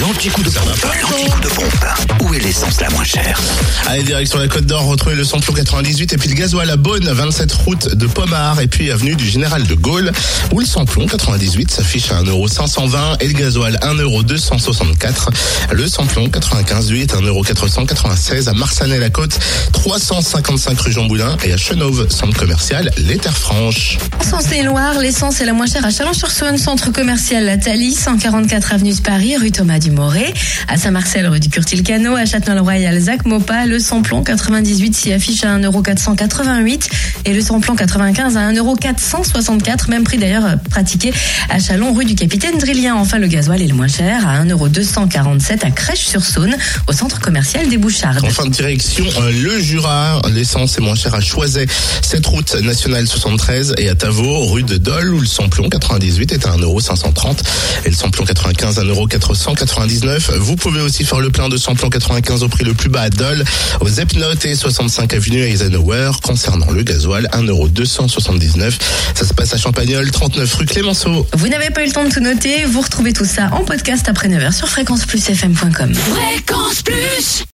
L'anti-coup de pompe. Chère Allez, direction la Côte d'Or, retrouvez le samplon 98 et puis le gasoil à Beaune, 27 route de Pomard et puis avenue du Général de Gaulle où le samplon 98 s'affiche à 1,520€ et le gasoil 1,264€. Le samplon 95 8 1,496€ à Marsanet-la-Côte, 355 rue Jean Boulin et à Chenauve, centre commercial Les Terres Franches. Essence et Loire, l'essence est la moins chère à Chalon-sur-Saône, centre commercial La Thalie, 144 avenue de Paris, rue Thomas Dumoré, à Saint-Marcel, rue du Curtil-Cano, à Châtenois-le-Royal, Zac Mopa, le samplon 98 s'y affiche à 1,488€ et le samplon 95 à 1,464€, même prix d'ailleurs euh, pratiqué à Chalon, rue du Capitaine Drillien. Enfin, le gasoil est le moins cher à 1,247€ à Crèche-sur-Saône, au centre commercial des Bouchardes. Enfin, direction euh, le Jura, l'essence est moins chère à Choiset, cette route nationale 73 et à Tavaux, rue de Dole, où le samplon 98 est à 1,530€ et le samplon 95 à 1,499€. Vous pouvez aussi faire le plein de samplon 95 au prix le plus bas à Dole, aux Epnotes et 65 avenue Eisenhower. Concernant le gasoil, 1,279€. Ça se passe à Champagnol, 39 rue Clémenceau. Vous n'avez pas eu le temps de tout noter, vous retrouvez tout ça en podcast après 9h sur fréquenceplusfm.com. Fréquence Plus